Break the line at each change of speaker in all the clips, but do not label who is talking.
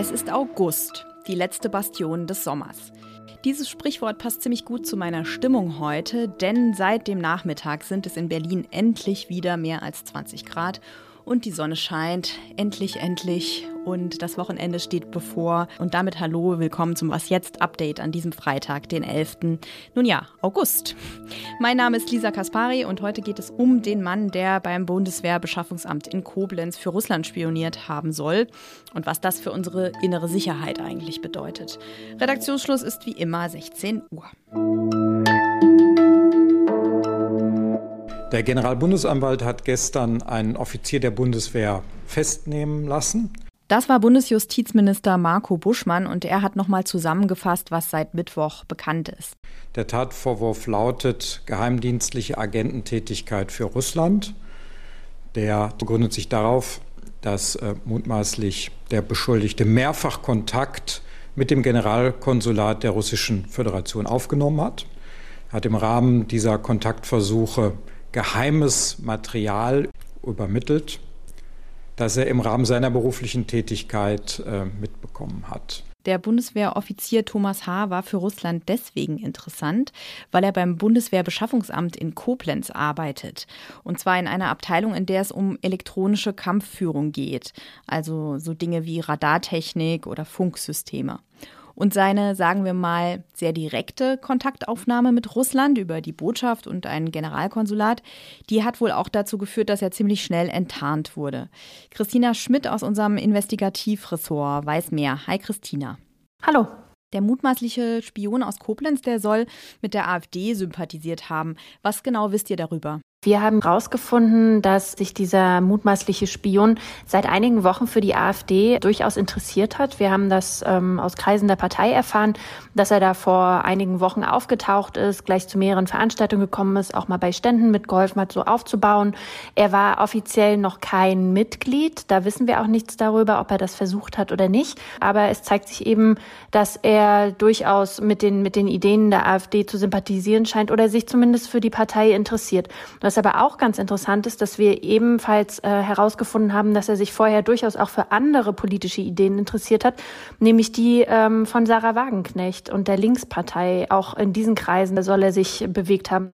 Es ist August, die letzte Bastion des Sommers. Dieses Sprichwort passt ziemlich gut zu meiner Stimmung heute, denn seit dem Nachmittag sind es in Berlin endlich wieder mehr als 20 Grad und die Sonne scheint. Endlich, endlich. Und das Wochenende steht bevor. Und damit hallo, willkommen zum Was Jetzt Update an diesem Freitag, den 11. Nun ja, August. Mein Name ist Lisa Kaspari und heute geht es um den Mann, der beim Bundeswehrbeschaffungsamt in Koblenz für Russland spioniert haben soll und was das für unsere innere Sicherheit eigentlich bedeutet. Redaktionsschluss ist wie immer 16 Uhr.
Der Generalbundesanwalt hat gestern einen Offizier der Bundeswehr festnehmen lassen.
Das war Bundesjustizminister Marco Buschmann und er hat nochmal zusammengefasst, was seit Mittwoch bekannt ist.
Der Tatvorwurf lautet geheimdienstliche Agententätigkeit für Russland. Der begründet sich darauf, dass äh, mutmaßlich der Beschuldigte mehrfach Kontakt mit dem Generalkonsulat der Russischen Föderation aufgenommen hat. Er hat im Rahmen dieser Kontaktversuche geheimes Material übermittelt, das er im Rahmen seiner beruflichen Tätigkeit äh, mitbekommen hat.
Der Bundeswehroffizier Thomas H. war für Russland deswegen interessant, weil er beim Bundeswehrbeschaffungsamt in Koblenz arbeitet. Und zwar in einer Abteilung, in der es um elektronische Kampfführung geht. Also so Dinge wie Radartechnik oder Funksysteme. Und seine, sagen wir mal, sehr direkte Kontaktaufnahme mit Russland über die Botschaft und ein Generalkonsulat, die hat wohl auch dazu geführt, dass er ziemlich schnell enttarnt wurde. Christina Schmidt aus unserem Investigativressort weiß mehr. Hi Christina.
Hallo.
Der mutmaßliche Spion aus Koblenz, der soll mit der AfD sympathisiert haben. Was genau wisst ihr darüber?
Wir haben herausgefunden, dass sich dieser mutmaßliche Spion seit einigen Wochen für die AfD durchaus interessiert hat. Wir haben das ähm, aus Kreisen der Partei erfahren, dass er da vor einigen Wochen aufgetaucht ist, gleich zu mehreren Veranstaltungen gekommen ist, auch mal bei Ständen mitgeholfen hat, so aufzubauen. Er war offiziell noch kein Mitglied. Da wissen wir auch nichts darüber, ob er das versucht hat oder nicht. Aber es zeigt sich eben, dass er durchaus mit den, mit den Ideen der AfD zu sympathisieren scheint oder sich zumindest für die Partei interessiert. Was aber auch ganz interessant ist, dass wir ebenfalls äh, herausgefunden haben, dass er sich vorher durchaus auch für andere politische Ideen interessiert hat, nämlich die ähm, von Sarah Wagenknecht und der Linkspartei. Auch in diesen Kreisen soll er sich bewegt haben.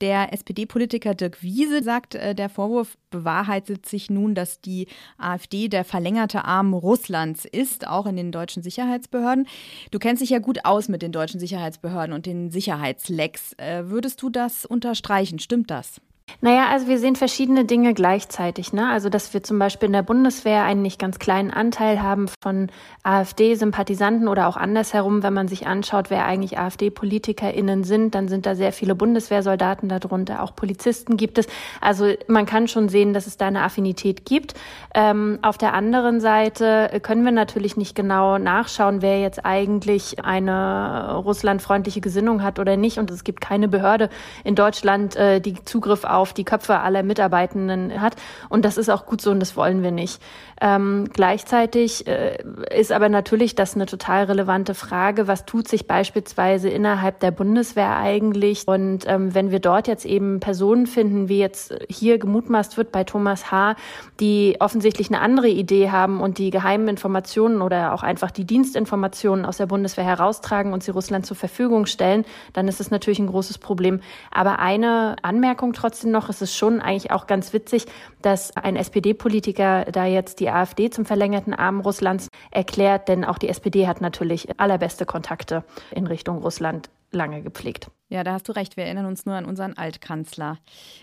Der SPD-Politiker Dirk Wiese sagt, äh, der Vorwurf bewahrheitet sich nun, dass die AfD der verlängerte Arm Russlands ist, auch in den deutschen Sicherheitsbehörden. Du kennst dich ja gut aus mit den deutschen Sicherheitsbehörden und den Sicherheitslecks. Äh, würdest du das unterstreichen? Stimmt das?
Naja, also wir sehen verschiedene Dinge gleichzeitig. Ne? Also, dass wir zum Beispiel in der Bundeswehr einen nicht ganz kleinen Anteil haben von AfD-Sympathisanten oder auch andersherum, wenn man sich anschaut, wer eigentlich AfD-PolitikerInnen sind, dann sind da sehr viele Bundeswehrsoldaten darunter, auch Polizisten gibt es. Also man kann schon sehen, dass es da eine Affinität gibt. Ähm, auf der anderen Seite können wir natürlich nicht genau nachschauen, wer jetzt eigentlich eine russlandfreundliche Gesinnung hat oder nicht. Und es gibt keine Behörde in Deutschland, äh, die Zugriff auf auf die Köpfe aller Mitarbeitenden hat. Und das ist auch gut so und das wollen wir nicht. Ähm, gleichzeitig äh, ist aber natürlich das eine total relevante Frage. Was tut sich beispielsweise innerhalb der Bundeswehr eigentlich? Und ähm, wenn wir dort jetzt eben Personen finden, wie jetzt hier gemutmaßt wird bei Thomas H., die offensichtlich eine andere Idee haben und die geheimen Informationen oder auch einfach die Dienstinformationen aus der Bundeswehr heraustragen und sie Russland zur Verfügung stellen, dann ist es natürlich ein großes Problem. Aber eine Anmerkung trotzdem noch, es ist schon eigentlich auch ganz witzig, dass ein SPD-Politiker da jetzt die AfD zum verlängerten Arm Russlands erklärt, denn auch die SPD hat natürlich allerbeste Kontakte in Richtung Russland lange gepflegt.
Ja, da hast du recht. Wir erinnern uns nur an unseren Altkanzler.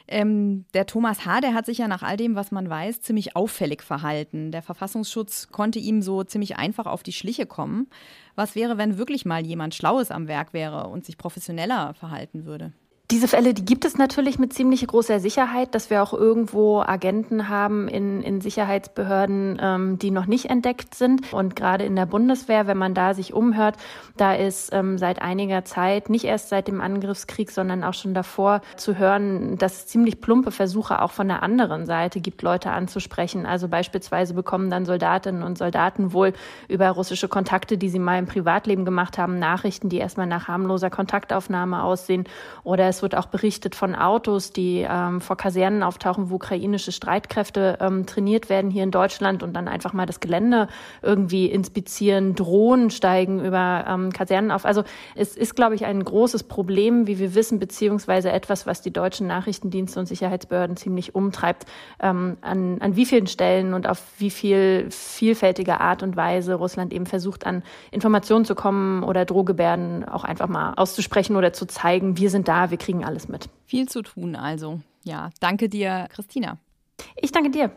Ähm, der Thomas H., der hat sich ja nach all dem, was man weiß, ziemlich auffällig verhalten. Der Verfassungsschutz konnte ihm so ziemlich einfach auf die Schliche kommen. Was wäre, wenn wirklich mal jemand Schlaues am Werk wäre und sich professioneller verhalten würde?
Diese Fälle, die gibt es natürlich mit ziemlich großer Sicherheit, dass wir auch irgendwo Agenten haben in, in Sicherheitsbehörden, ähm, die noch nicht entdeckt sind. Und gerade in der Bundeswehr, wenn man da sich umhört, da ist ähm, seit einiger Zeit, nicht erst seit dem Angriffskrieg, sondern auch schon davor zu hören, dass es ziemlich plumpe Versuche auch von der anderen Seite gibt, Leute anzusprechen. Also beispielsweise bekommen dann Soldatinnen und Soldaten wohl über russische Kontakte, die sie mal im Privatleben gemacht haben, Nachrichten, die erstmal nach harmloser Kontaktaufnahme aussehen. Oder es wird auch berichtet von Autos, die ähm, vor Kasernen auftauchen, wo ukrainische Streitkräfte ähm, trainiert werden hier in Deutschland und dann einfach mal das Gelände irgendwie inspizieren. Drohnen steigen über ähm, Kasernen auf. Also es ist, glaube ich, ein großes Problem, wie wir wissen, beziehungsweise etwas, was die deutschen Nachrichtendienste und Sicherheitsbehörden ziemlich umtreibt, ähm, an, an wie vielen Stellen und auf wie viel vielfältige Art und Weise Russland eben versucht, an Informationen zu kommen oder Drohgebärden auch einfach mal auszusprechen oder zu zeigen, wir sind da, wir kriegen alles mit.
Viel zu tun also. Ja, danke dir, Christina.
Ich danke dir.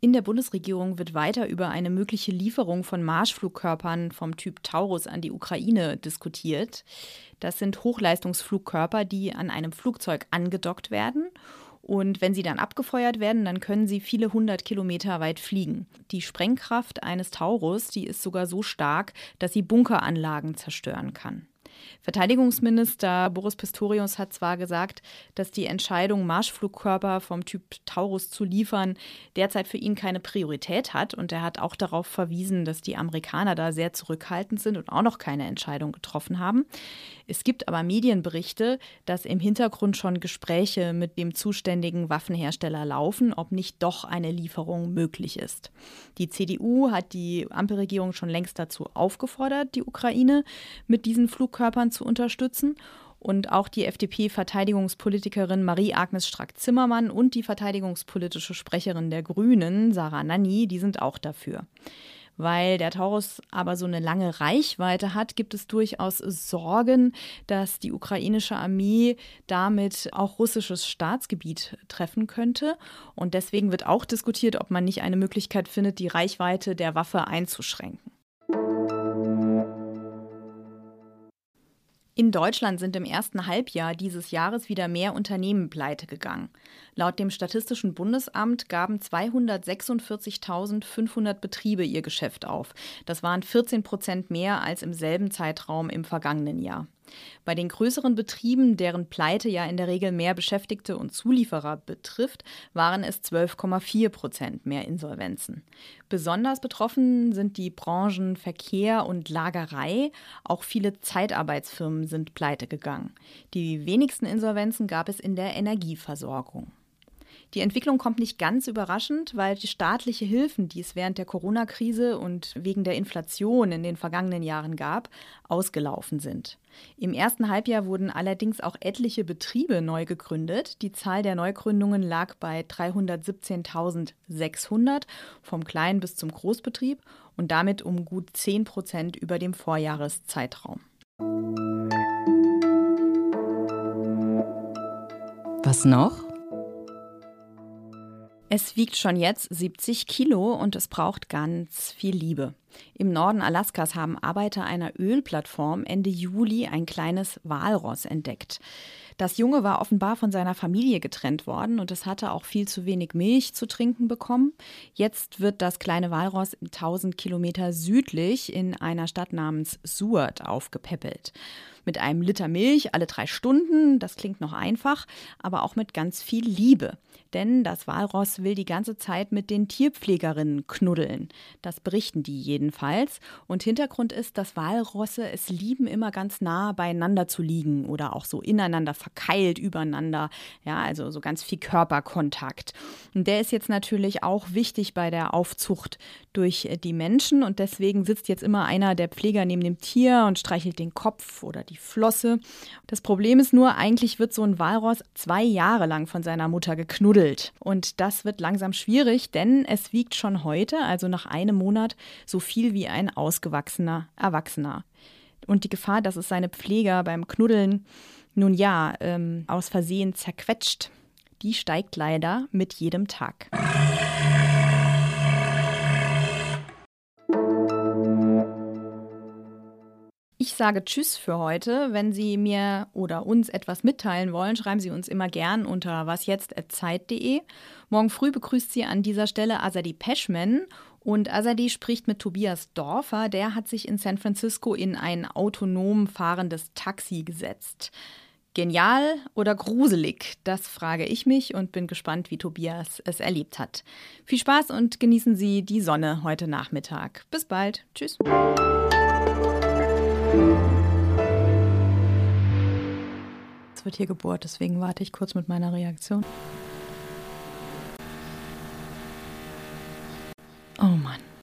In der Bundesregierung wird weiter über eine mögliche Lieferung von Marschflugkörpern vom Typ Taurus an die Ukraine diskutiert. Das sind Hochleistungsflugkörper, die an einem Flugzeug angedockt werden und wenn sie dann abgefeuert werden, dann können sie viele hundert Kilometer weit fliegen. Die Sprengkraft eines Taurus, die ist sogar so stark, dass sie Bunkeranlagen zerstören kann. Verteidigungsminister Boris Pistorius hat zwar gesagt, dass die Entscheidung, Marschflugkörper vom Typ Taurus zu liefern, derzeit für ihn keine Priorität hat. Und er hat auch darauf verwiesen, dass die Amerikaner da sehr zurückhaltend sind und auch noch keine Entscheidung getroffen haben. Es gibt aber Medienberichte, dass im Hintergrund schon Gespräche mit dem zuständigen Waffenhersteller laufen, ob nicht doch eine Lieferung möglich ist. Die CDU hat die Ampelregierung schon längst dazu aufgefordert, die Ukraine mit diesen Flugkörpern zu unterstützen. Und auch die FDP-Verteidigungspolitikerin Marie-Agnes Strack-Zimmermann und die verteidigungspolitische Sprecherin der Grünen, Sarah Nanni, die sind auch dafür. Weil der Taurus aber so eine lange Reichweite hat, gibt es durchaus Sorgen, dass die ukrainische Armee damit auch russisches Staatsgebiet treffen könnte. Und deswegen wird auch diskutiert, ob man nicht eine Möglichkeit findet, die Reichweite der Waffe einzuschränken. In Deutschland sind im ersten Halbjahr dieses Jahres wieder mehr Unternehmen pleite gegangen. Laut dem Statistischen Bundesamt gaben 246.500 Betriebe ihr Geschäft auf. Das waren 14 Prozent mehr als im selben Zeitraum im vergangenen Jahr. Bei den größeren Betrieben, deren Pleite ja in der Regel mehr Beschäftigte und Zulieferer betrifft, waren es 12,4 Prozent mehr Insolvenzen. Besonders betroffen sind die Branchen Verkehr und Lagerei. Auch viele Zeitarbeitsfirmen sind pleite gegangen. Die wenigsten Insolvenzen gab es in der Energieversorgung. Die Entwicklung kommt nicht ganz überraschend, weil die staatliche Hilfen, die es während der Corona-Krise und wegen der Inflation in den vergangenen Jahren gab, ausgelaufen sind. Im ersten Halbjahr wurden allerdings auch etliche Betriebe neu gegründet. Die Zahl der Neugründungen lag bei 317.600 vom Klein- bis zum Großbetrieb und damit um gut 10 Prozent über dem Vorjahreszeitraum.
Was noch?
Es wiegt schon jetzt 70 Kilo und es braucht ganz viel Liebe. Im Norden Alaskas haben Arbeiter einer Ölplattform Ende Juli ein kleines Walross entdeckt. Das Junge war offenbar von seiner Familie getrennt worden und es hatte auch viel zu wenig Milch zu trinken bekommen. Jetzt wird das kleine Walross 1000 Kilometer südlich in einer Stadt namens Seward aufgepäppelt mit einem Liter Milch alle drei Stunden. Das klingt noch einfach, aber auch mit ganz viel Liebe. Denn das Walross will die ganze Zeit mit den Tierpflegerinnen knuddeln. Das berichten die jedenfalls. Und Hintergrund ist, dass Walrosse es lieben, immer ganz nah beieinander zu liegen oder auch so ineinander verkeilt übereinander. Ja, also so ganz viel Körperkontakt. Und der ist jetzt natürlich auch wichtig bei der Aufzucht durch die Menschen. Und deswegen sitzt jetzt immer einer der Pfleger neben dem Tier und streichelt den Kopf oder die die Flosse. Das Problem ist nur, eigentlich wird so ein Walross zwei Jahre lang von seiner Mutter geknuddelt. Und das wird langsam schwierig, denn es wiegt schon heute, also nach einem Monat, so viel wie ein ausgewachsener Erwachsener. Und die Gefahr, dass es seine Pfleger beim Knuddeln nun ja ähm, aus Versehen zerquetscht, die steigt leider mit jedem Tag. Ich sage Tschüss für heute. Wenn Sie mir oder uns etwas mitteilen wollen, schreiben Sie uns immer gern unter wasjetzt.zeit.de. Morgen früh begrüßt Sie an dieser Stelle Azadi Peschman. Und Azadi spricht mit Tobias Dorfer. Der hat sich in San Francisco in ein autonom fahrendes Taxi gesetzt. Genial oder gruselig? Das frage ich mich und bin gespannt, wie Tobias es erlebt hat. Viel Spaß und genießen Sie die Sonne heute Nachmittag. Bis bald. Tschüss. Es wird hier gebohrt, deswegen warte ich kurz mit meiner Reaktion.